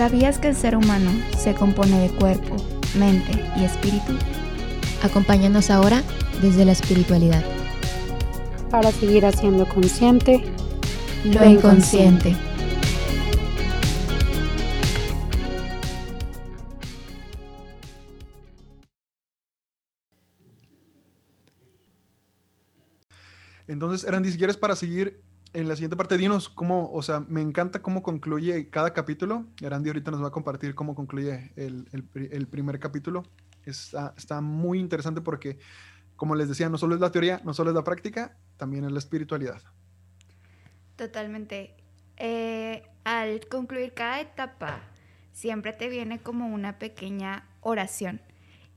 ¿Sabías que el ser humano se compone de cuerpo, mente y espíritu? Acompáñanos ahora desde la espiritualidad. Para seguir haciendo consciente lo inconsciente. Entonces, Erandi, si quieres para seguir en la siguiente parte, dinos cómo, o sea, me encanta cómo concluye cada capítulo. Erandi ahorita nos va a compartir cómo concluye el, el, primer capítulo. Está, está muy interesante porque, como les decía, no solo es la teoría, no solo es la práctica, también es la espiritualidad. Totalmente. Eh, al concluir cada etapa, siempre te viene como una pequeña oración.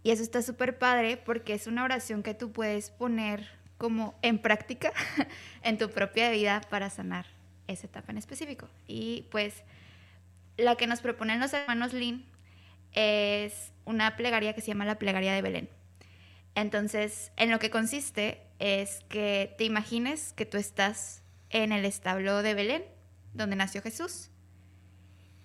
Y eso está súper padre porque es una oración que tú puedes poner como en práctica en tu propia vida para sanar esa etapa en específico. Y pues la que nos proponen los hermanos Lin es una plegaria que se llama la plegaria de Belén. Entonces, en lo que consiste es que te imagines que tú estás en el establo de Belén, donde nació Jesús,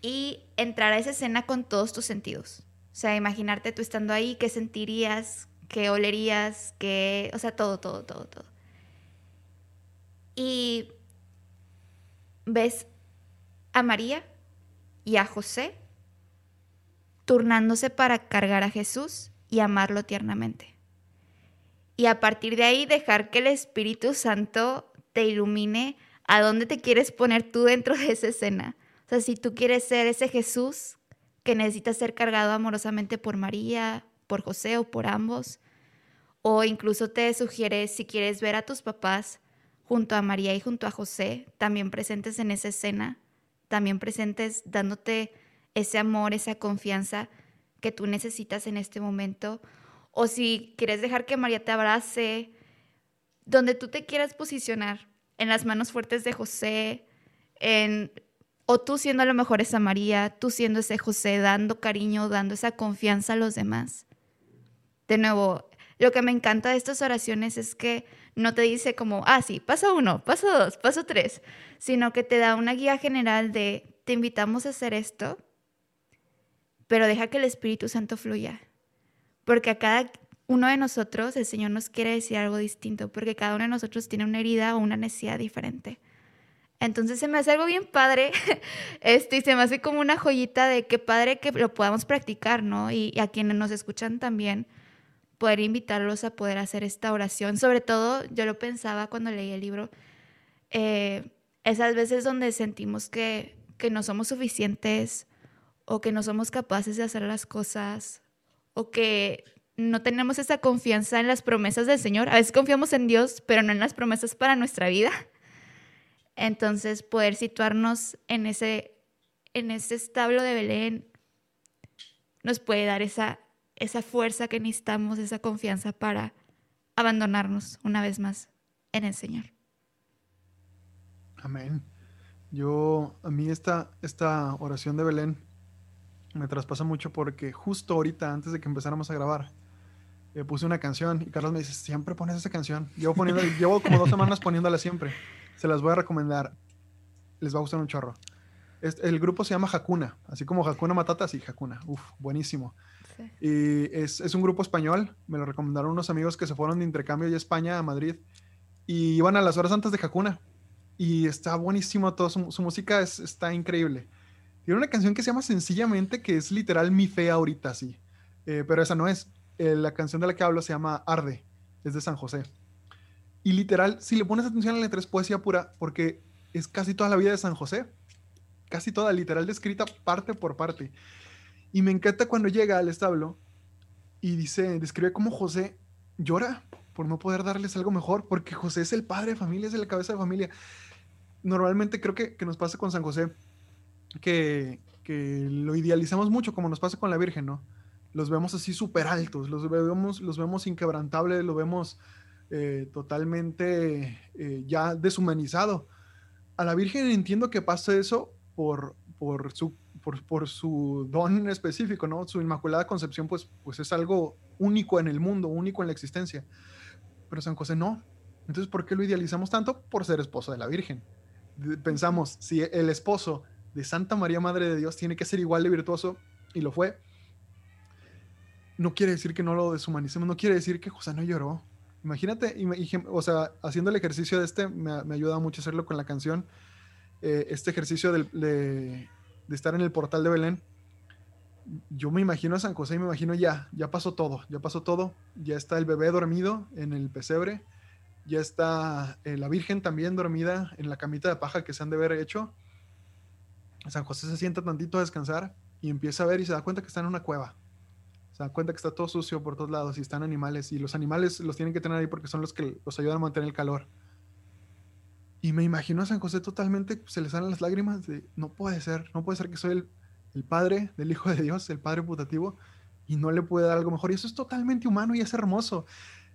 y entrar a esa escena con todos tus sentidos. O sea, imaginarte tú estando ahí, qué sentirías, que olerías, que, o sea, todo, todo, todo, todo. Y ves a María y a José turnándose para cargar a Jesús y amarlo tiernamente. Y a partir de ahí dejar que el Espíritu Santo te ilumine a dónde te quieres poner tú dentro de esa escena. O sea, si tú quieres ser ese Jesús que necesita ser cargado amorosamente por María, por José o por ambos. O incluso te sugiere si quieres ver a tus papás junto a María y junto a José, también presentes en esa escena, también presentes dándote ese amor, esa confianza que tú necesitas en este momento. O si quieres dejar que María te abrace, donde tú te quieras posicionar, en las manos fuertes de José, en, o tú siendo a lo mejor esa María, tú siendo ese José, dando cariño, dando esa confianza a los demás. De nuevo, lo que me encanta de estas oraciones es que no te dice como, ah, sí, paso uno, paso dos, paso tres, sino que te da una guía general de, te invitamos a hacer esto, pero deja que el Espíritu Santo fluya. Porque a cada uno de nosotros el Señor nos quiere decir algo distinto, porque cada uno de nosotros tiene una herida o una necesidad diferente. Entonces se me hace algo bien padre, este, y se me hace como una joyita de qué padre que lo podamos practicar, ¿no? Y, a quienes nos escuchan también, poder invitarlos a poder hacer esta oración. Sobre todo, yo lo pensaba cuando leí el libro, eh, esas veces donde sentimos que, que no somos suficientes o que no somos capaces de hacer las cosas o que no tenemos esa confianza en las promesas del Señor. A veces confiamos en Dios, pero no en las promesas para nuestra vida. Entonces, poder situarnos en ese, en ese establo de Belén nos puede dar esa, esa fuerza que necesitamos, esa confianza para abandonarnos una vez más en el Señor. Amén. Yo, a mí esta, esta oración de Belén me traspasa mucho porque justo ahorita, antes de que empezáramos a grabar, eh, puse una canción y Carlos me dice, siempre pones esa canción. Llevo, poniendo, llevo como dos semanas poniéndola siempre. Se las voy a recomendar. Les va a gustar un chorro. el grupo se llama Hakuna, así como Hakuna Matata, sí, Hakuna. Uf, buenísimo. Es, un grupo español. Me lo recomendaron unos amigos que se fueron de intercambio de España a Madrid y iban a las horas antes de Hakuna. Y está buenísimo todo. Su, música es, está increíble. Tiene una canción que se llama Sencillamente, que es literal mi fe ahorita, sí. Eh, pero esa no es. Eh, la canción de la que hablo se llama Arde. Es de San José. Y literal, si le pones atención a la letra, es poesía pura, porque es casi toda la vida de San José. Casi toda, literal, descrita parte por parte. Y me encanta cuando llega al establo y dice, describe cómo José llora por no poder darles algo mejor, porque José es el padre de familia, es el cabeza de familia. Normalmente creo que, que nos pasa con San José, que, que, lo idealizamos mucho, como nos pasa con la Virgen, ¿no? Los vemos así súper altos, los vemos, los vemos inquebrantables, lo vemos eh, totalmente eh, ya deshumanizado. A la Virgen entiendo que pasa eso por, por, su, por, su don específico, ¿no? Su Inmaculada Concepción, pues, pues es algo único en el mundo, único en la existencia. Pero San José no. Entonces, ¿por qué lo idealizamos tanto? Por ser esposo de la Virgen. Pensamos, si el esposo de Santa María Madre de Dios tiene que ser igual de virtuoso, y lo fue, no quiere decir que no lo deshumanicemos, no quiere decir que José no lloró. Imagínate, o sea, haciendo el ejercicio de este, me, me ayuda mucho hacerlo con la canción, eh, este ejercicio de, de, estar en el portal de Belén. Yo me imagino a San José y me imagino ya, ya pasó todo, ya pasó todo, ya está el bebé dormido en el pesebre, ya está eh, la Virgen también dormida en la camita de paja que se han de haber hecho. San José se sienta tantito a descansar y empieza a ver y se da cuenta que está en una cueva. Se da cuenta que está todo sucio por todos lados y están animales. Y los animales los tienen que tener ahí porque son los que los ayudan a mantener el calor. Y me imagino a San José totalmente, se le salen las lágrimas de, no puede ser, no puede ser que soy el, el padre del Hijo de Dios, el padre putativo, y no le puede dar algo mejor. Y eso es totalmente humano y es hermoso.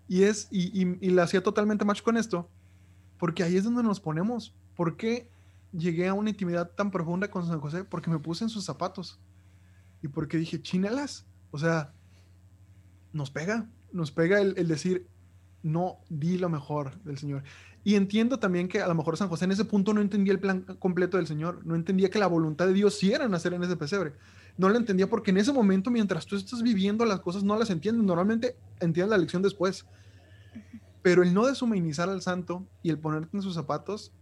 Y, es, y, y, y le hacía totalmente match con esto, porque ahí es donde nos ponemos. ¿Por qué llegué a una intimidad tan profunda con San José? Porque me puse en sus zapatos y porque dije, chinelas, o sea, nos pega, nos pega el, decir, no di lo mejor del Señor. Y entiendo también que a lo mejor San José en ese punto no entendía el plan completo del Señor, no entendía que la voluntad de Dios sí era nacer en ese pesebre. No lo entendía porque en ese momento, mientras tú estás viviendo las cosas, no las entiendes. Normalmente entiendes la lección después. Pero el no deshumanizar al santo y el ponerte en sus zapatos,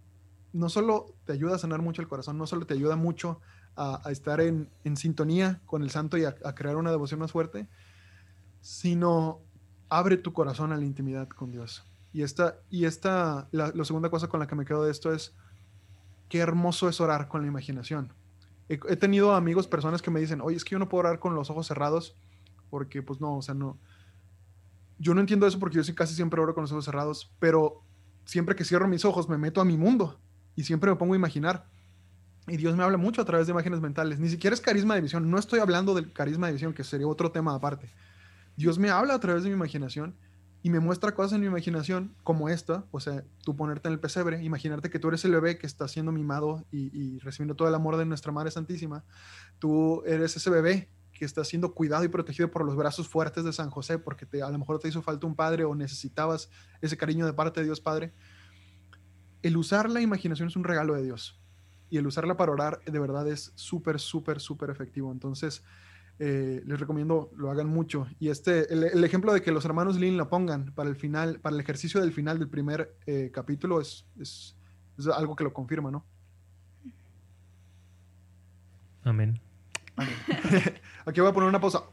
no solo te ayuda a sanar mucho el corazón, no solo te ayuda mucho a, estar en, sintonía con el santo y a, crear una devoción más fuerte, sino abre tu corazón a la intimidad con Dios. Y esta, y esta la, segunda cosa con la que me quedo de esto es, qué hermoso es orar con la imaginación. He, tenido amigos, personas que me dicen, oye, es que yo no puedo orar con los ojos cerrados, porque pues no, o sea, no. Yo no entiendo eso porque yo casi siempre oro con los ojos cerrados, pero siempre que cierro mis ojos me meto a mi mundo y siempre me pongo a imaginar. Y Dios me habla mucho a través de imágenes mentales. Ni siquiera es carisma de visión. No estoy hablando del carisma de visión, que sería otro tema aparte. Dios me habla a través de mi imaginación y me muestra cosas en mi imaginación como esta. O sea, tú ponerte en el pesebre, imaginarte que tú eres el bebé que está siendo mimado y, recibiendo todo el amor de nuestra Madre Santísima. Tú eres ese bebé que está siendo cuidado y protegido por los brazos fuertes de San José porque te, a lo mejor te hizo falta un padre o necesitabas ese cariño de parte de Dios Padre. El usar la imaginación es un regalo de Dios y el usarla para orar de verdad es súper, súper, súper efectivo. Entonces, eh, les recomiendo lo hagan mucho. Y este, el, ejemplo de que los hermanos Lin la pongan para el final, para el ejercicio del final del primer eh, capítulo es, es, algo que lo confirma, ¿no? Amén. Aquí voy a poner una pausa.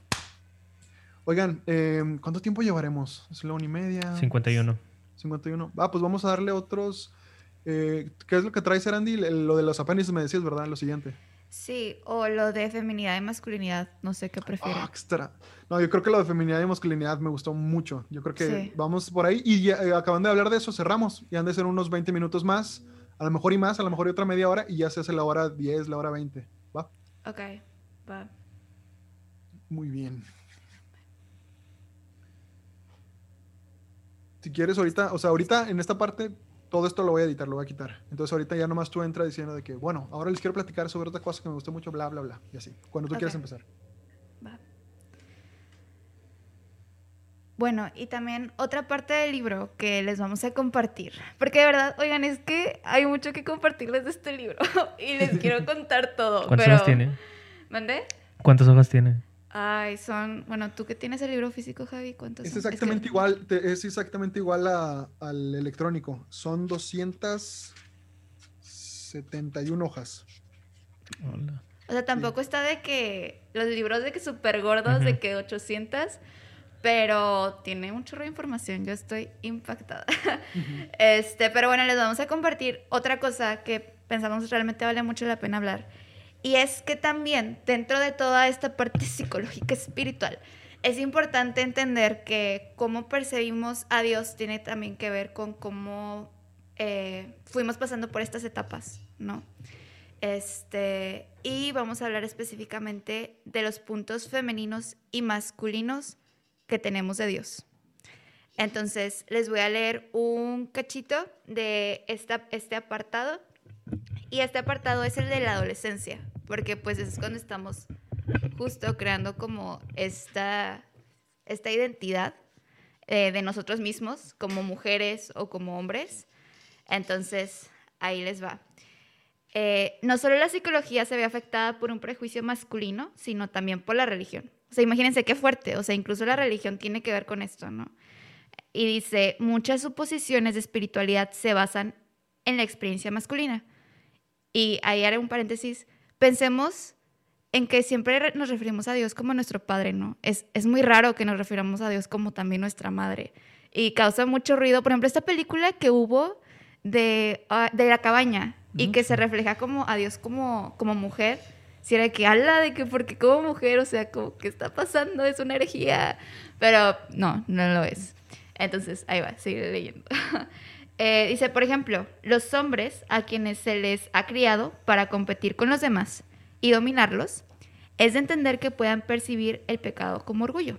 Oigan, eh, ¿cuánto tiempo llevaremos? ¿Es la una y media? 51. 51. Ah, pues vamos a darle otros ¿Qué es lo que trae Andy? Lo de los apéndices me decías, ¿verdad? Lo siguiente. Sí, o lo de feminidad y masculinidad, no sé qué prefiero. Ah, extra. No, yo creo que lo de feminidad y masculinidad me gustó mucho. Yo creo que vamos por ahí y ya, eh, acaban de hablar de eso, cerramos. Y han de ser unos 20 minutos más, a lo mejor y más, a lo mejor y otra media hora y ya se hace la hora 10, la hora 20. ¿Va? Ok, va. Muy bien. Si quieres ahorita, o sea, ahorita en esta parte todo esto lo voy a editar, lo voy a quitar. Entonces ahorita ya nomás tú entras diciendo de que, bueno, ahora les quiero platicar sobre otra cosa que me gustó mucho, bla, bla, bla. Y así, cuando tú quieras empezar. Va. Bueno, y también otra parte del libro que les vamos a compartir. Porque de verdad, oigan, es que hay mucho que compartirles de este libro. y les quiero contar todo. ¿Cuántas hojas tiene? ¿Mandé? ¿Cuántas hojas tiene? Ay, son, bueno, tú que tienes el libro físico, Javi, ¿cuántos es Exactamente igual, es exactamente igual al electrónico. Son 271 hojas. Hola. O sea, tampoco está de que los libros de que súper gordos, de que 800, pero tiene un chorro de información. Yo estoy impactada. Este, pero bueno, les vamos a compartir otra cosa que pensamos realmente vale mucho la pena hablar y es que también dentro de toda esta parte psicológica espiritual, es importante entender que cómo percibimos a Dios tiene también que ver con cómo eh, fuimos pasando por estas etapas, ¿no? Este, y vamos a hablar específicamente de los puntos femeninos y masculinos que tenemos de Dios. Entonces, les voy a leer un cachito de esta, este apartado y este apartado es el de la adolescencia, porque pues es cuando estamos justo creando como esta, esta identidad eh, de nosotros mismos, como mujeres o como hombres. Entonces, ahí les va. eh, no solo la psicología se ve afectada por un prejuicio masculino, sino también por la religión. O sea, imagínense qué fuerte, o sea, incluso la religión tiene que ver con esto, ¿no? Y dice, muchas suposiciones de espiritualidad se basan en la experiencia masculina. Y ahí haré un paréntesis, pensemos en que siempre nos referimos a Dios como nuestro Padre, ¿no? Es, es muy raro que nos refiramos a Dios como también nuestra Madre. Y causa mucho ruido. Por ejemplo, esta película que hubo de, ah, de la cabaña y que se refleja como a Dios como, como mujer, si era que habla de que porque como mujer, o sea, como que está pasando, es una herejía. Pero no, no lo es. Entonces, ahí va, sigue leyendo. Eh, dice, por ejemplo, los hombres a quienes se les ha criado para competir con los demás y dominarlos, es de entender que puedan percibir el pecado como orgullo.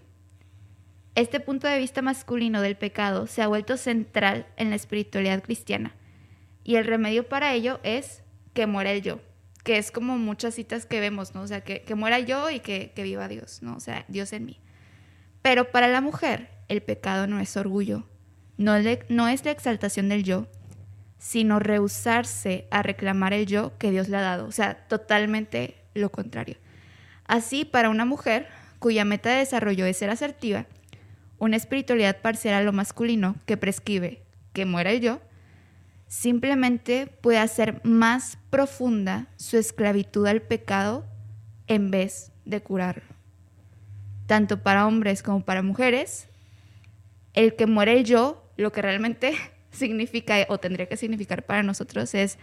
Este punto de vista masculino del pecado se ha vuelto central en la espiritualidad cristiana y el remedio para ello es que muera el yo, que es como muchas citas que vemos, ¿no? O sea, que, muera yo y que, que viva Dios, ¿no? O sea, Dios en mí. Pero para la mujer, el pecado no es orgullo, no, no es la exaltación del yo, sino rehusarse a reclamar el yo que Dios le ha dado. O sea, totalmente lo contrario. Así, para una mujer cuya meta de desarrollo es ser asertiva, una espiritualidad parcial a lo masculino que prescribe que muera el yo, simplemente puede hacer más profunda su esclavitud al pecado en vez de curarlo. Tanto para hombres como para mujeres, el que muere el yo, lo que realmente significa o tendría que significar para nosotros es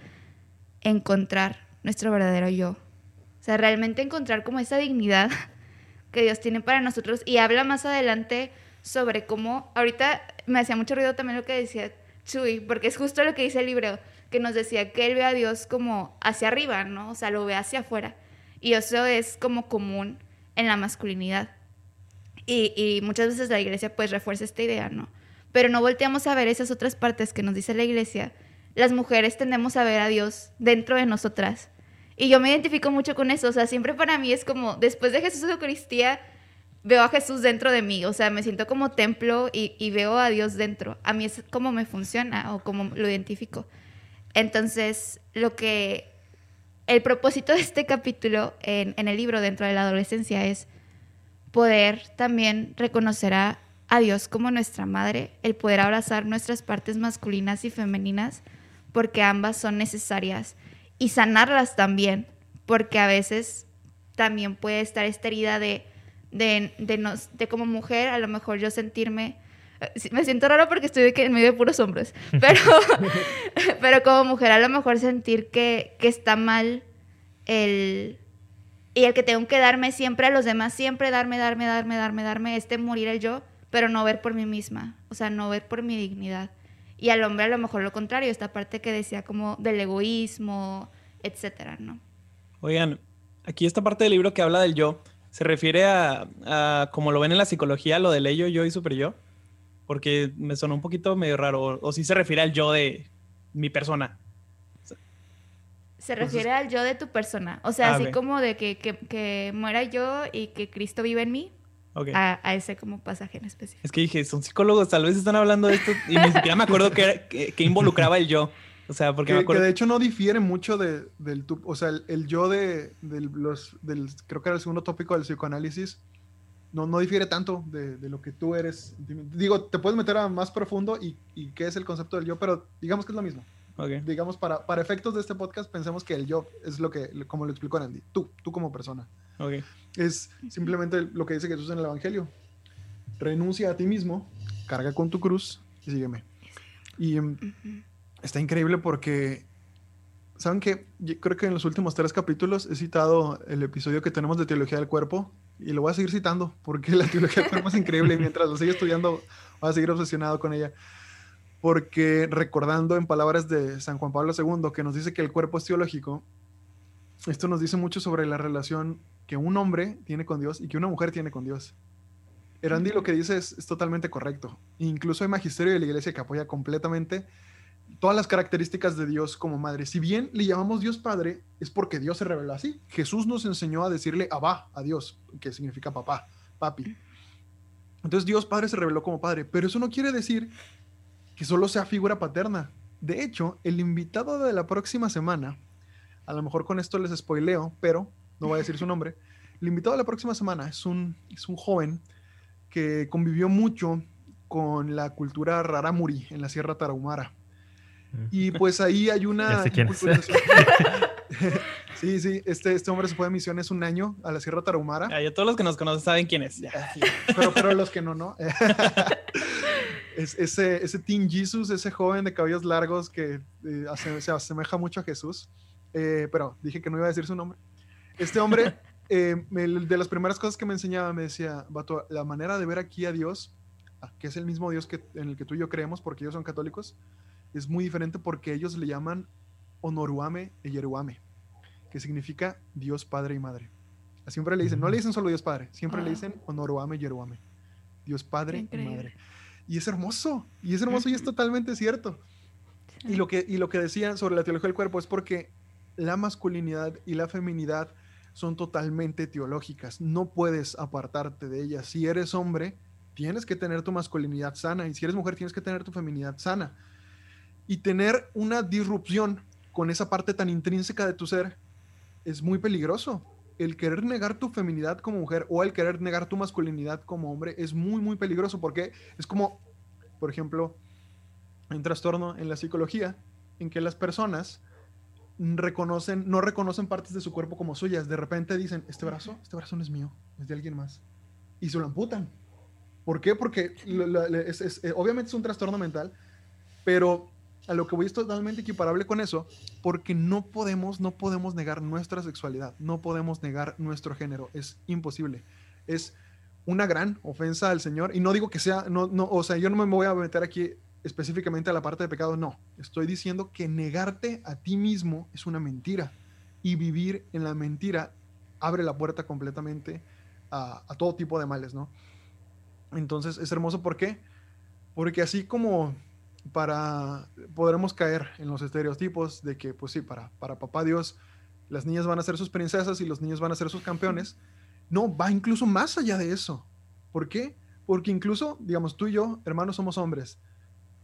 encontrar nuestro verdadero yo. O sea, realmente encontrar como esa dignidad que Dios tiene para nosotros y habla más adelante sobre cómo, ahorita me hacía mucho ruido también lo que decía Chuy, porque es justo lo que dice el libro, que nos decía que él ve a Dios como hacia arriba, ¿no? O sea, lo ve hacia afuera. Y eso es como común en la masculinidad. Y, y muchas veces la iglesia pues refuerza esta idea, ¿no? Pero no volteamos a ver esas otras partes que nos dice la iglesia. Las mujeres tendemos a ver a Dios dentro de nosotras. Y yo me identifico mucho con eso. O sea, siempre para mí es como, después de Jesús Eucaristía, veo a Jesús dentro de mí, o sea, me siento como templo y, veo a Dios dentro. A mí es como me funciona o como lo identifico. Entonces, lo que el propósito de este capítulo en, el libro dentro de la adolescencia es poder también reconocer a, a Dios como nuestra madre, el poder abrazar nuestras partes masculinas y femeninas, porque ambas son necesarias, y sanarlas también, porque a veces también puede estar esta herida de de, de, nos, de como mujer, a lo mejor yo sentirme... Eh, me siento raro porque estoy en medio de puros hombres, pero, pero como mujer a lo mejor sentir que, que está mal el... Y el que tengo que darme siempre a los demás, siempre darme, darme, darme, darme, darme, este morir el yo, pero no ver por mí misma, o sea, no ver por mi dignidad. Y al hombre a lo mejor lo contrario, esta parte que decía como del egoísmo, etcétera, ¿no? Oigan, aquí esta parte del libro que habla del yo, se refiere a, como lo ven en la psicología, lo del ello, yo y super yo. Porque me sonó un poquito medio raro. O, si se refiere al yo de mi persona. Se refiere al yo de tu persona. O sea, ah, así como de que, muera yo y que Cristo vive en mí. A, ese como pasaje en específico. Es que dije, son psicólogos, tal vez están hablando de esto y ni siquiera me acuerdo que, que involucraba el yo. O sea, porque que, de hecho no difiere mucho de, del... O sea, el, yo de, los... Del, creo que era el segundo tópico del psicoanálisis. No, no difiere tanto de, lo que tú eres. Digo, te puedes meter a más profundo y, y qué es el concepto del yo, pero digamos que es lo mismo. Digamos, para, para efectos de este podcast, pensemos que el yo es lo que, como lo explicó Andy, tú, tú como persona. Es simplemente lo que dice Jesús en el Evangelio. Renuncia a ti mismo, carga con tu cruz y sígueme. Y está increíble porque, ¿saben qué? Yo creo que en los últimos tres capítulos he citado el episodio que tenemos de Teología del Cuerpo y lo voy a seguir citando porque la Teología del Cuerpo es increíble y mientras lo siga estudiando voy a seguir obsesionado con ella. Porque recordando en palabras de San Juan Pablo II que nos dice que el cuerpo es teológico, esto nos dice mucho sobre la relación que un hombre tiene con Dios y que una mujer tiene con Dios. Erandi lo que dice es, totalmente correcto. Incluso hay magisterio de la iglesia que apoya completamente todas las características de Dios como madre. Si bien le llamamos Dios Padre, es porque Dios se reveló así. Jesús nos enseñó a decirle Abba a Dios, que significa papá, papi. Entonces Dios Padre se reveló como Padre, pero eso no quiere decir que solo sea figura paterna. De hecho, el invitado de la próxima semana a lo mejor con esto les spoileo, pero no voy a decir su nombre. El invitado de la próxima semana es un, es un joven que convivió mucho con la cultura rarámuri en la Sierra Tarahumara. Y pues ahí hay una... Sí, sí, este, este hombre se fue de misiones un año a la Sierra Tarahumara. Ya, ya todos los que nos conocen saben quién es. Ya. Pero, pero los que no, no. es ese, ese Teen Jesus, ese joven de cabellos largos que eh, ase- se asemeja mucho a Jesús. Eh, pero dije que no iba a decir su nombre. Este hombre, eh, de las primeras cosas que me enseñaba, me decía, Vato, la manera de ver aquí a Dios, ah, que es el mismo Dios que, en el que tú y yo creemos, porque ellos son católicos, es muy diferente porque ellos le llaman Honoruame e Yeruame, que significa Dios Padre y Madre. Siempre le dicen, no le dicen solo Dios Padre, siempre le Ah. dicen Honoruame y Yeruame. Dios Padre y. Madre. Y es hermoso, y es hermoso y es totalmente cierto. Y lo, que, y lo que decía sobre la teología del cuerpo es porque la masculinidad y la feminidad son totalmente teológicas. No puedes apartarte de ellas. Si eres hombre, tienes que tener tu masculinidad sana. Y si eres mujer, tienes que tener tu feminidad sana. Y tener una disrupción con esa parte tan intrínseca de tu ser es muy peligroso. El querer negar tu feminidad como mujer o el querer negar tu masculinidad como hombre es muy, muy peligroso porque es como, por ejemplo, un trastorno en la psicología en que las personas reconocen, no reconocen partes de su cuerpo como suyas. De repente dicen, este brazo, este brazo no es mío, es de alguien más. Y se lo amputan. ¿Por qué? Porque eh, obviamente es un trastorno mental, pero a lo que voy es totalmente equiparable con eso, porque no podemos, no podemos negar nuestra sexualidad, no podemos negar nuestro género, es imposible. Es una gran ofensa al Señor, y no digo que sea, no, no, o sea, yo no me voy a meter aquí específicamente a la parte de pecado, no. Estoy diciendo que negarte a ti mismo es una mentira, y vivir en la mentira abre la puerta completamente a, todo tipo de males, ¿no? Entonces es hermoso, ¿por qué? Porque así como para podremos caer en los estereotipos de que, pues sí, para, para papá Dios, las niñas van a ser sus princesas y los niños van a ser sus campeones. No, va incluso más allá de eso. ¿Por qué? Porque incluso, digamos, tú y yo, hermanos, somos hombres,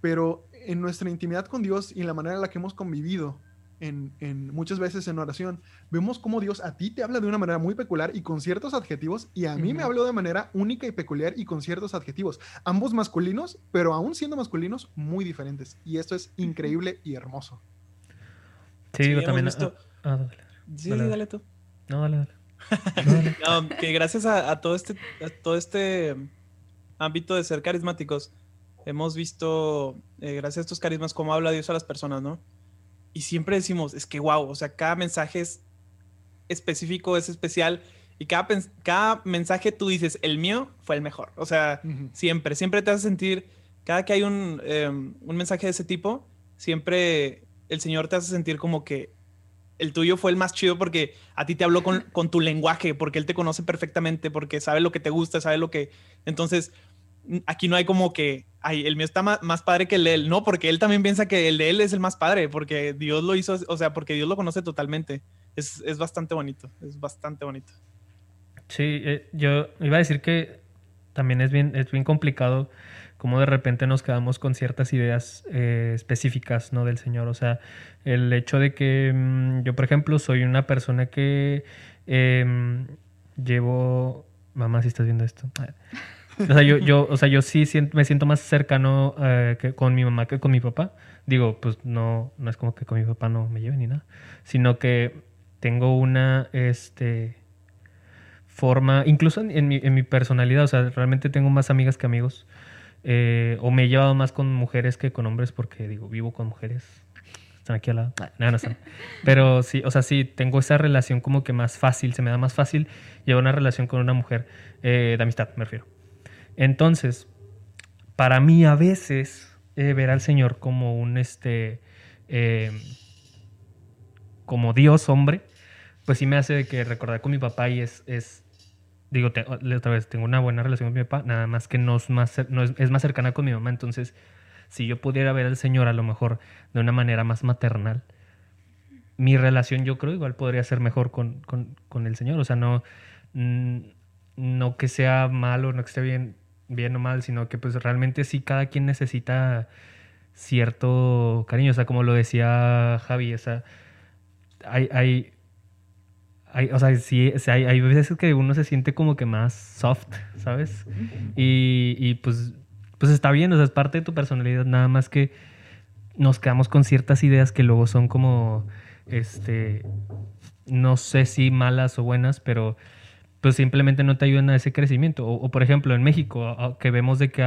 pero en nuestra intimidad con Dios y en la manera en la que hemos convivido, en, en muchas veces en oración, vemos cómo Dios a ti te habla de una manera muy peculiar y con ciertos adjetivos, y a mí me habló de manera única y peculiar y con ciertos adjetivos, ambos masculinos, pero aún siendo masculinos, muy diferentes. Y esto es increíble y hermoso. Sí, Sí, digo hemos también. visto- ah, ah, dale. Sí, Dale, sí, dale. dale tú. No, dale, dale. No, dale. No, que gracias a, a todo este a todo este ámbito de ser carismáticos hemos visto eh, gracias a estos carismas cómo habla Dios a las personas, ¿no? Y siempre decimos, es que wow, o sea, cada mensaje es específico, es especial y cada, cada mensaje tú dices, el mío fue el mejor. O sea, Ujú. siempre, siempre te hace sentir, cada que hay un, eh, un mensaje de ese tipo, siempre el Señor te hace sentir como que el tuyo fue el más chido porque a ti te habló con, con tu lenguaje, porque Él te conoce perfectamente, porque sabe lo que te gusta, sabe lo que... Entonces, aquí no hay como que, ay, el mío está más, padre que el de Él. No, porque Él también piensa que el de Él es el más padre, porque Dios lo hizo, o sea, porque Dios lo conoce totalmente. Es, es bastante bonito, es bastante bonito. Sí, eh, yo iba a decir que también es bien, es bien complicado cómo de repente nos quedamos con ciertas ideas eh, específicas, ¿no? Del Señor. O sea, el hecho de que mm, yo, por ejemplo, soy una persona que em, llevo... Mamá, si estás viendo esto. O sea, yo, yo, o sea, yo sí siento- me siento más cercano eh, que con mi mamá que con mi papá. Digo, pues no, no es como que con mi papá no me lleve ni nada, sino que tengo una, este, forma, incluso en, en mi, en mi personalidad, o sea, realmente tengo más amigas que amigos, eh, o me he llevado más con mujeres que con hombres porque, digo, vivo con mujeres. Están aquí al lado. No, no están. Pero sí, o sea, sí, tengo esa relación como que más fácil, se me da más fácil llevar una relación con una mujer eh, de amistad, me refiero. Entonces, para mí a veces ver al Señor como un, este, eh, como Dios hombre, pues sí me hace que recordar con mi papá y es, es digo, otra vez, tengo una buena relación con mi papá, nada más que no es más, no es, es más cercana con mi mamá, entonces si yo pudiera ver al Señor a lo mejor de una manera más maternal, mi relación yo creo igual podría ser mejor con, con, con el Señor, o sea, no, no que sea malo, no que esté bien, bien o mal, sino que pues realmente sí cada quien necesita cierto cariño, o sea, como lo decía Javi, o sea, hay, hay, hay, o sea, sí, hay, hay veces que uno se siente como que más soft, ¿sabes? Y, y pues, pues está bien, o sea, es parte de tu personalidad, nada más que nos quedamos con ciertas ideas que luego son como, este, no sé si malas o buenas, pero pues simplemente no te ayudan a ese crecimiento. O, por ejemplo, en México, que vemos de que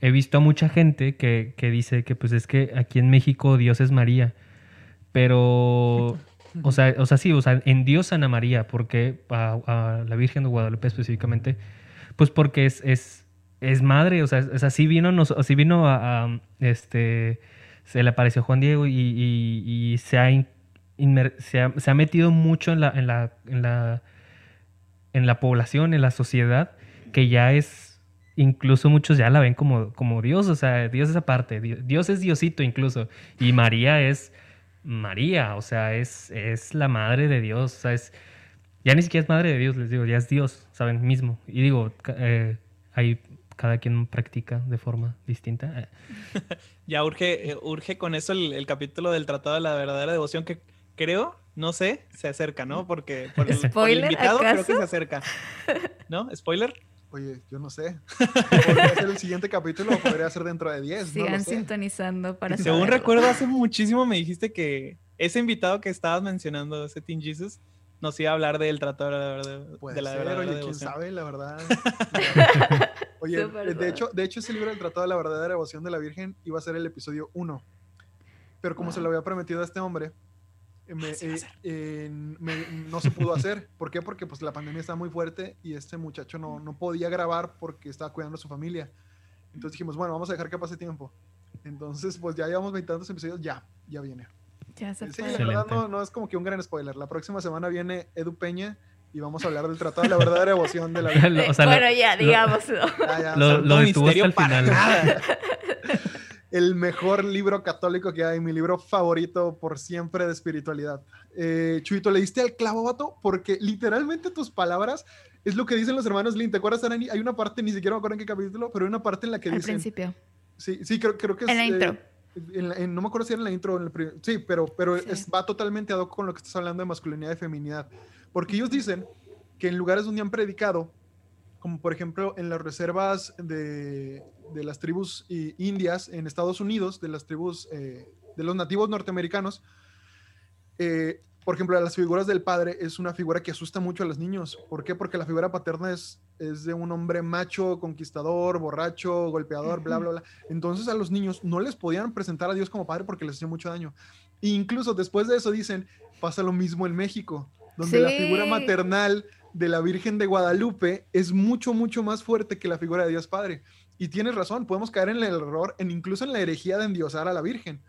he visto a mucha gente que, que dice que pues es que aquí en México Dios es María, pero, o sea, o sea, sí, o sea, en Dios Ana María, porque a, a la Virgen de Guadalupe específicamente, pues porque es, es, es madre, o sea, es, así vino, nos, así vino a, este, se le apareció Juan Diego y, y- y se, ha se, ha, metido mucho en la, en la población, en la sociedad, que ya es, incluso muchos ya la ven como, como Dios, o sea, Dios es aparte, Dios, Dios es Diosito incluso, y María es María, o sea, es, es la madre de Dios, o sea, es, ya ni siquiera es madre de Dios, les digo, ya es Dios, ¿saben? Mismo. Y digo, eh, ahí cada quien practica de forma distinta. Ya urge, eh, urge con eso el, el capítulo del Tratado de la Verdadera Devoción que creo, no sé, se acerca, ¿no? Porque por el, por el ¿Spoiler, invitado creo que acaso? se acerca. ¿No? ¿Spoiler? Oye, yo no sé. Podría ser el siguiente capítulo o podría ser dentro de 10. No Sigan sé. sintonizando para Según saberlo. recuerdo, hace muchísimo me dijiste que ese invitado que estabas mencionando, ese Teen Jesus, nos iba a hablar del Tratado de la Verdadera, Puede de la ser, verdadera oye, quién Devoción. sabe, la verdad. oye, de hecho, de hecho, ese libro, El Tratado de la Verdadera Devoción de la Virgen, iba a ser el episodio 1. Pero como se lo había prometido a este hombre, eh, me- Sí va a eh, eh, me- no se pudo hacer. ¿Por qué? Porque pues, la pandemia estaba muy fuerte y este muchacho no, no podía grabar porque estaba cuidando a su familia. Entonces dijimos, bueno, vamos a dejar que pase tiempo. Entonces, pues ya llevamos veintitantos episodios, ya, ya viene. Ya se Sí, la verdad no, no es como que un gran spoiler. La próxima semana viene Edu Peña y vamos a hablar del Tratado de la Verdadera Devoción de la o sea, lo- bueno, ya, lo- digámoslo. Ya, ya, Lo, o sea, lo detuvo hasta el final. el mejor libro católico que hay, mi libro favorito por siempre de espiritualidad. Eh, Chuito, ¿le diste al clavo, vato? Porque literalmente tus palabras es lo que dicen los hermanos Lin. ¿Te acuerdas, Arani? Hay una parte, ni siquiera me acuerdo en qué capítulo, pero hay una parte en la que Al dicen... principio. Sí, sí, creo, creo que es... En la eh, intro. en la- en- no me acuerdo si era en la intro o en el pri- Sí, pero, pero Sí. es- va totalmente ad hoc con lo que estás hablando de masculinidad y feminidad. Porque ellos dicen que en lugares donde han predicado, como por ejemplo en las reservas de, de las tribus indias en Estados Unidos, de las tribus eh, de los nativos norteamericanos, eh, por ejemplo, las figuras del padre es una figura que asusta mucho a los niños. ¿Por qué? Porque la figura paterna es, es de un hombre macho, conquistador, borracho, golpeador, bla, bla, bla. Entonces a los niños no les podían presentar a Dios como padre porque les hacía mucho daño. E incluso después de eso dicen, pasa lo mismo en México, donde la figura maternal de la Virgen de Guadalupe es mucho, mucho más fuerte que la figura de Dios Padre. Y tienes razón, podemos caer en el error, en incluso en la herejía de endiosar a la Virgen.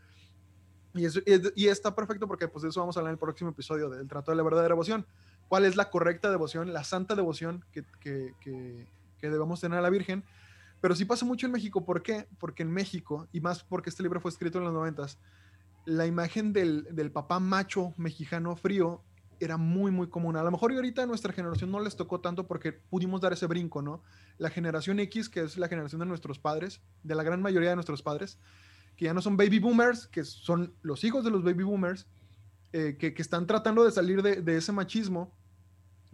Y, eso, y, y está perfecto porque pues de eso vamos a hablar en el próximo episodio del Trato de la Verdadera Devoción. ¿Cuál es la correcta devoción, la santa devoción que, que, que, debemos tener a la Virgen? Pero sí pasa mucho en México. ¿Por qué? Porque en México, y más porque este libro fue escrito en los noventas, la imagen del, del papá macho mexicano frío era muy, muy común. A lo mejor y ahorita a nuestra generación no les tocó tanto porque pudimos dar ese brinco, ¿no? La generación X, que es la generación de nuestros padres, de la gran mayoría de nuestros padres, que ya no son baby boomers, que son los hijos de los baby boomers, eh, que, que, están tratando de salir de, de ese machismo.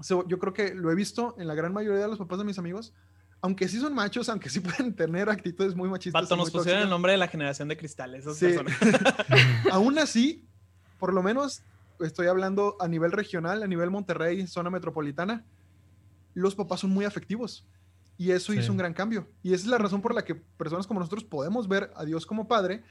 So, yo creo que lo he visto en la gran mayoría de los papás de mis amigos, aunque sí son machos, aunque sí pueden tener actitudes muy machistas. Pato, nos pusieron el nombre de la generación de cristal, esas Sí. personas. Aún así, por lo menos estoy hablando a nivel regional, a nivel Monterrey, zona metropolitana, los papás son muy afectivos. Y eso Sí. hizo un gran cambio. Y esa es la razón por la que personas como nosotros podemos ver a Dios como padre.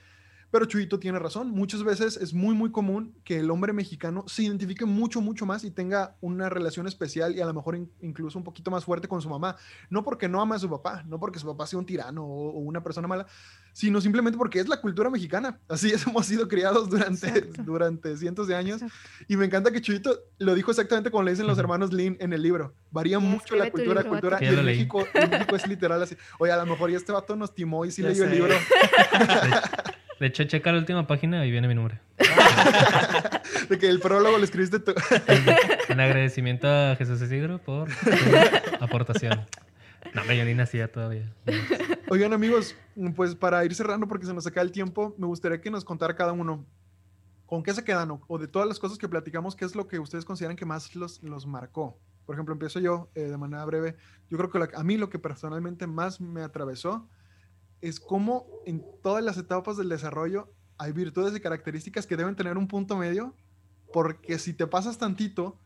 Pero Chuyito tiene razón. Muchas veces es muy, muy común que el hombre mexicano se identifique mucho, mucho más y tenga una relación especial y a lo mejor in- incluso un poquito más fuerte con su mamá. No porque no ama a su papá, no porque su papá sea un tirano o, o una persona mala, sino simplemente porque es la cultura mexicana. Así es, hemos sido criados durante, Exacto. durante cientos de años. Y me encanta que Chuyito lo dijo exactamente como le dicen los hermanos Lin en el libro. Varía Ya, mucho la cultura, libro, cultura. Y Ya en. México, en México es literal así. Oye, a lo mejor y este vato nos timó y sí Ya leyó el libro. De hecho, checa la última página y viene mi nombre. De que el prólogo lo escribiste tú. En agradecimiento a Jesús Isidro por su aportación. No, yo ni nacía todavía. Oigan, amigos, pues para ir cerrando, porque se nos acaba el tiempo, me gustaría que nos contara cada uno ¿con qué se quedan? O, o de todas las cosas que platicamos, ¿qué es lo que ustedes consideran que más los, los marcó? Por ejemplo, empiezo yo eh, de manera breve. Yo creo que la- a mí lo que personalmente más me atravesó es cómo en todas las etapas del desarrollo hay virtudes y características que deben tener un punto medio, porque si te pasas tantito,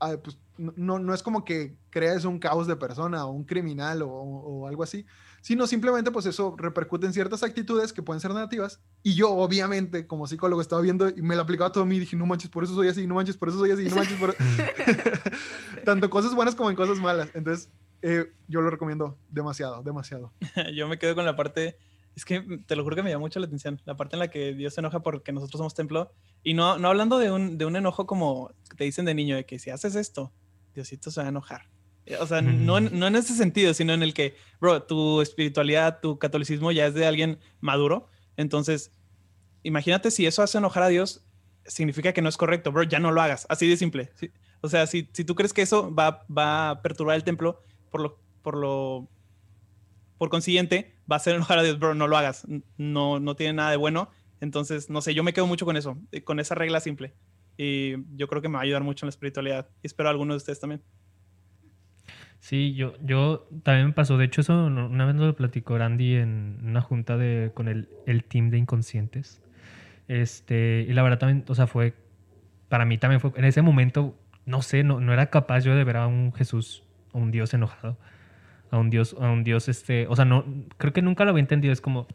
ah, pues no- no, no es como que crees un caos de persona o un criminal o, o algo así, sino simplemente pues eso repercute en ciertas actitudes que pueden ser negativas. Y yo obviamente como psicólogo estaba viendo y me lo aplicaba todo a mí y dije no manches por eso soy así, no manches por eso soy así, no manches por tanto cosas buenas como en cosas malas, entonces eh, yo lo recomiendo demasiado, demasiado. Yo me quedo con la parte, es que te lo juro que me llama mucho la atención, la parte en la que Dios se enoja porque nosotros somos templo, y no, no hablando de un, de un enojo como te dicen de niño, de que si haces esto, Diosito se va a enojar. O sea, no, en- no en ese sentido, sino en el que, bro, tu espiritualidad, tu catolicismo ya es de alguien maduro, entonces, imagínate si eso hace enojar a Dios, significa que no es correcto, bro, ya no lo hagas, así de simple. O sea, si, si tú crees que eso va, va a perturbar el templo, por lo, por lo por consiguiente, va a hacer enojar a Dios, bro, no lo hagas. No, no tiene nada de bueno. Entonces, no sé, yo me quedo mucho con eso, eh, con esa regla simple. Y yo creo que me va a ayudar mucho en la espiritualidad. Y espero a algunos de ustedes también. Sí, yo, yo también me pasó. De hecho, eso una vez lo platicó Randy en una junta de, con el, el team de inconscientes. Este, y la verdad también, o sea, fue, para mí también fue, en ese momento, no sé, no, no era capaz yo de ver a un Jesús, a un Dios enojado, a un Dios, a un Dios, este, o sea, no, creo que nunca lo había entendido. Es como,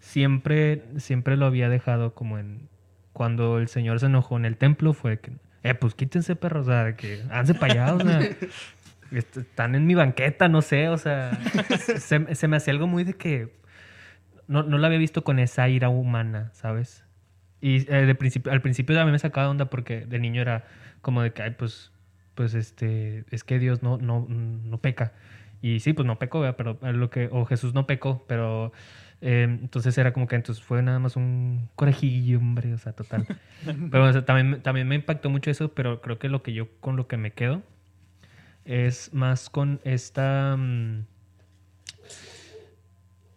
siempre, siempre lo había dejado como en, cuando el Señor se enojó en el templo, fue que, eh, pues quítense perros, o sea, que háganse para allá, o sea. Est- están en mi banqueta, no sé, o sea, se, se me hacía algo muy de que no, no lo había visto con esa ira humana, ¿sabes? Y eh, de principio, al principio a mí me sacaba onda porque de niño era como de que, ay, pues, pues este, es que Dios no, no, no peca. Y sí, pues no pecó, ¿verdad? pero eh, lo que, o Jesús no pecó, pero eh, entonces era como que entonces fue nada más un corejillo, hombre, o sea, total. Pero o sea, también, también me impactó mucho eso, pero creo que lo que yo con lo que me quedo es más con esta... mm,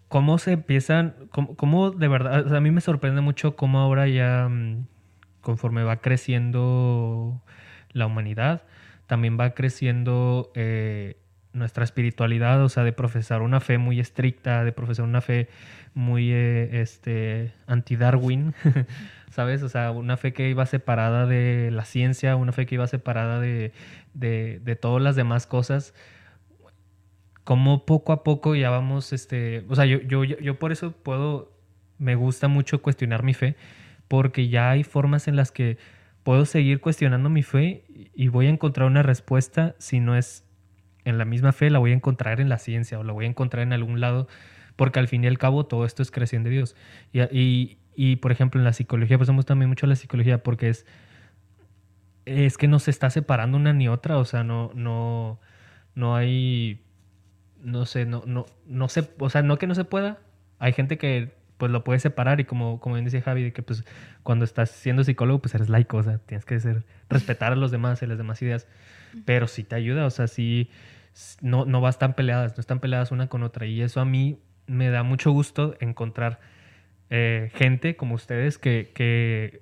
cómo se empiezan, cómo, cómo de verdad, o sea, a mí me sorprende mucho cómo ahora ya, mm, conforme va creciendo la humanidad, también va creciendo eh, nuestra espiritualidad, o sea, de profesar una fe muy estricta, de profesar una fe muy eh, este, anti-Darwin, ¿sabes? O sea, una fe que iba separada de la ciencia, una fe que iba separada de, de, de todas las demás cosas. Como poco a poco ya vamos, este, o sea, yo, yo, yo por eso puedo, me gusta mucho cuestionar mi fe, porque ya hay formas en las que puedo seguir cuestionando mi fe y voy a encontrar una respuesta, si no es en la misma fe, la voy a encontrar en la ciencia o la voy a encontrar en algún lado, porque al fin y al cabo todo esto es creación de Dios. Y, y, y, por ejemplo, en la psicología, pues también mucho la psicología porque es, es que no se está separando una ni otra, o sea, no, no, no hay, no sé, no, no, no sé, o sea, no que no se pueda, hay gente que pues lo puede separar y como, como bien dice Javi, de que pues cuando estás siendo psicólogo pues eres laico, o sea, tienes que ser, respetar a los demás y las demás ideas, pero sí te ayuda, o sea, sí, no, no vas tan peleadas, no están peleadas una con otra. Y eso a mí me da mucho gusto encontrar eh, gente como ustedes que, que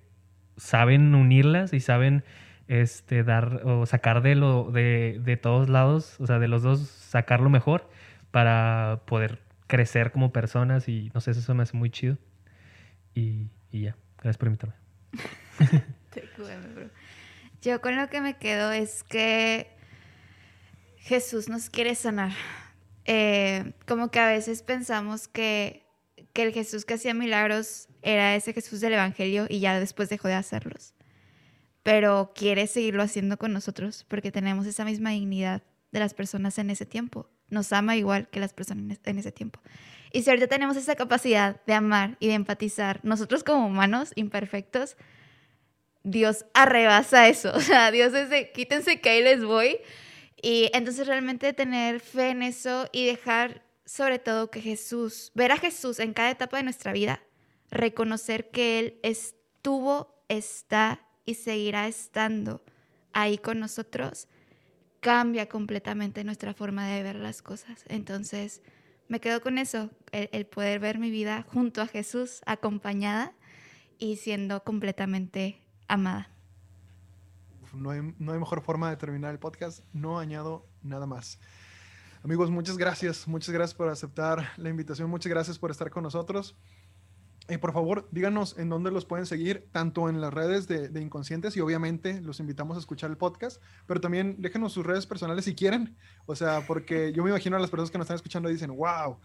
saben unirlas y saben este, dar o sacar de, lo, de, de todos lados, o sea, de los dos sacar lo mejor para poder crecer como personas y no sé, eso me hace muy chido. Y, y ya, gracias por invitarme. Yo con lo que me quedo es que Jesús nos quiere sanar. Eh, como que a veces pensamos que, que el Jesús que hacía milagros era ese Jesús del Evangelio y ya después dejó de hacerlos. Pero quiere seguirlo haciendo con nosotros porque tenemos esa misma dignidad de las personas en ese tiempo. Nos ama igual que las personas en es- en ese tiempo. Y si ahorita tenemos esa capacidad de amar y de empatizar, nosotros como humanos imperfectos, Dios arrebasa eso. O sea, Dios es de quítense que ahí les voy. Y entonces realmente tener fe en eso y dejar sobre todo que Jesús, ver a Jesús en cada etapa de nuestra vida, reconocer que Él estuvo, está y seguirá estando ahí con nosotros, cambia completamente nuestra forma de ver las cosas. Entonces, me quedo con eso, el, poder ver mi vida junto a Jesús, acompañada y siendo completamente amada. No no hay mejor forma de terminar el podcast. No añado nada más. Amigos, muchas gracias. Muchas gracias por aceptar la invitación. Muchas gracias por estar con nosotros. Y por favor, díganos en dónde los pueden seguir, tanto en las redes de, de, Inconscientes y obviamente los invitamos a escuchar el podcast, pero también déjenos sus redes personales si quieren. O sea, porque yo me imagino a las personas que nos están escuchando dicen, wow,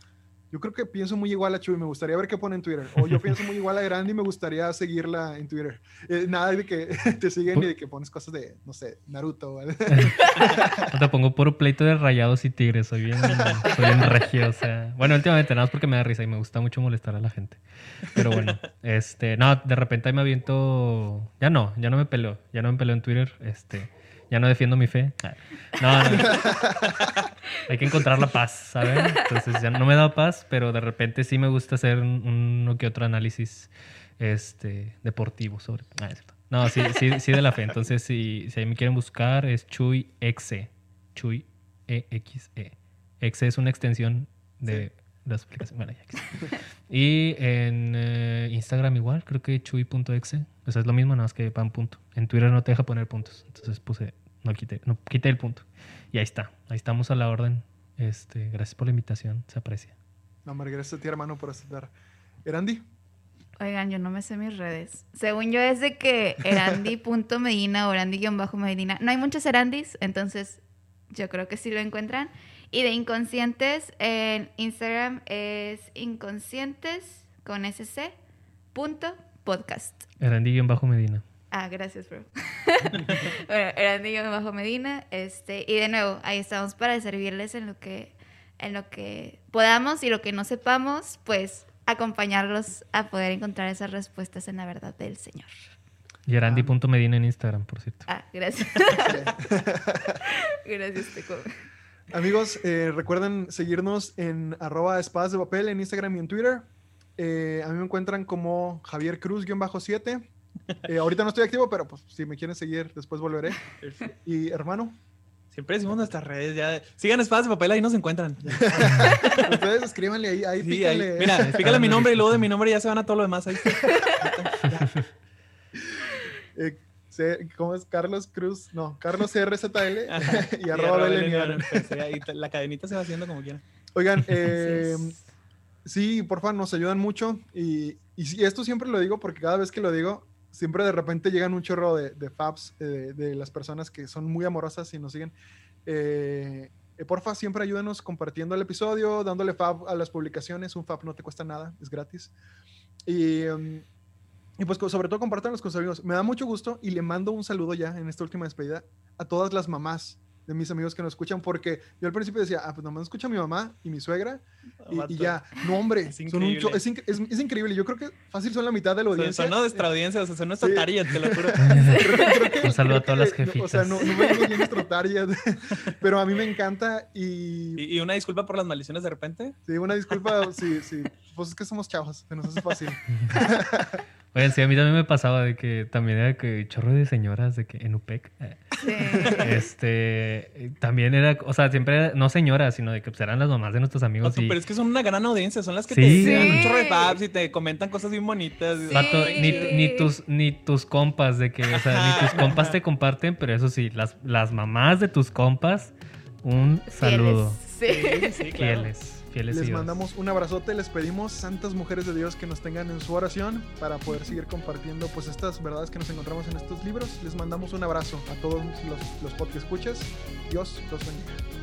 yo creo que pienso muy igual a Chuy, me gustaría ver qué pone en Twitter. O yo pienso muy igual a Grandi y me gustaría seguirla en Twitter. Eh, nada de que te siguen ni de que pones cosas de, no sé, Naruto. ¿vale? te pongo puro pleito de rayados y tigres, soy bien, soy bien regio. O sea, bueno, últimamente nada más porque me da risa y me gusta mucho molestar a la gente. Pero bueno, este, no, de repente ahí me aviento, ya no, ya no me peleo, ya no me peleo en Twitter, este ya no defiendo mi fe. No, no. Hay que encontrar la paz, ¿sabes? Entonces ya no me da paz, pero de repente sí me gusta hacer uno que otro análisis este, deportivo sobre. Ah, no, sí, sí, sí de la fe. Entonces, si, si me quieren buscar, es Chuy Exe. Chuy EXE. Exe es una extensión de las aplicaciones. Bueno, ya Y en eh, Instagram igual, creo que chuy.exe. O sea, es lo mismo, nada más que pan punto. En Twitter no te deja poner puntos. Entonces puse no quité, no quité el punto. Y ahí está, ahí estamos a la orden. Este, gracias por la invitación, se aprecia. No, hombre, gracias a ti, hermano, por aceptar. ¿Erandi? Oigan, yo no me sé mis redes. Según yo es de que erandi.medina o erandi-medina. No hay muchos erandis, entonces yo creo que sí lo encuentran. Y de inconscientes, en Instagram es inconscientes con sc punto podcast. Erandi-medina. Ah, gracias, bro. bueno, era niño bajo Medina. Este, y de nuevo, ahí estamos para servirles en lo que, en lo que podamos y lo que no sepamos, pues acompañarlos a poder encontrar esas respuestas en la verdad del Señor. Y Arandi.medina en Instagram, por cierto. Ah, gracias. gracias, Teco. Amigos, eh, recuerden seguirnos en arroba espadas de papel en Instagram y en Twitter. Eh, a mí me encuentran como Javier Cruz-7. Eh, ahorita no estoy activo, pero pues si me quieren seguir, después volveré. Y hermano. Siempre decimos nuestras redes, ya. Sigan espadas de papel, ahí nos encuentran. Ustedes escríbanle ahí, ahí, sí, ahí. Mira, pícale mi nombre y luego de mi nombre ya se van a todo lo demás ahí. eh, ¿Cómo es? Carlos Cruz, no, Carlos RZL y arroba y la cadenita se va haciendo como quiera. Oigan, eh, sí, por favor, nos ayudan mucho y, y esto siempre lo digo porque cada vez que lo digo, siempre de repente llegan un chorro de, de faps eh, de las personas que son muy amorosas y nos siguen. Eh, eh, porfa, siempre ayúdenos compartiendo el episodio, dándole fab a las publicaciones. Un fab no te cuesta nada, es gratis. Y, em, y pues sobre todo compártanlos con sus amigos. Me da mucho gusto y le mando un saludo ya en esta última despedida a todas las mamás de mis amigos que nos escuchan, porque yo al principio decía, ah, pues nomás escucha mi mamá y mi suegra, y, ya, no, hombre, es, increíble. Son un es, es, increíble. Yo creo que fácil son la mitad de la audiencia. Son, nuestra audiencia, o sea, son nuestra sí. target, te lo juro. un saludo a todas las jefitas. O sea, no, no vemos bien nuestro target, pero a mí me encanta y... y... una disculpa por las maldiciones de repente. Sí, una disculpa, sí, sí. Pues es que somos chavos, se nos hace fácil. Oigan, sí, a mí también me pasaba de que también era que chorro de señoras de que en UPEC. Sí. Este, también era, o sea, siempre era, no señoras, sino de que pues, eran las mamás de nuestros amigos. y... Pero es que son una gran audiencia, son las que te dicen un chorro de paps y te comentan cosas bien bonitas. ni, ni, tus, ni tus compas, de que, o sea, ni tus compas te comparten, pero eso sí, las, las mamás de tus compas, un saludo. Sí, sí, claro. Fieles les mandamos un abrazote, les pedimos santas mujeres de Dios que nos tengan en su oración para poder seguir compartiendo pues estas verdades que nos encontramos en estos libros. Les mandamos un abrazo a todos los, los que escuchas. Dios los bendiga.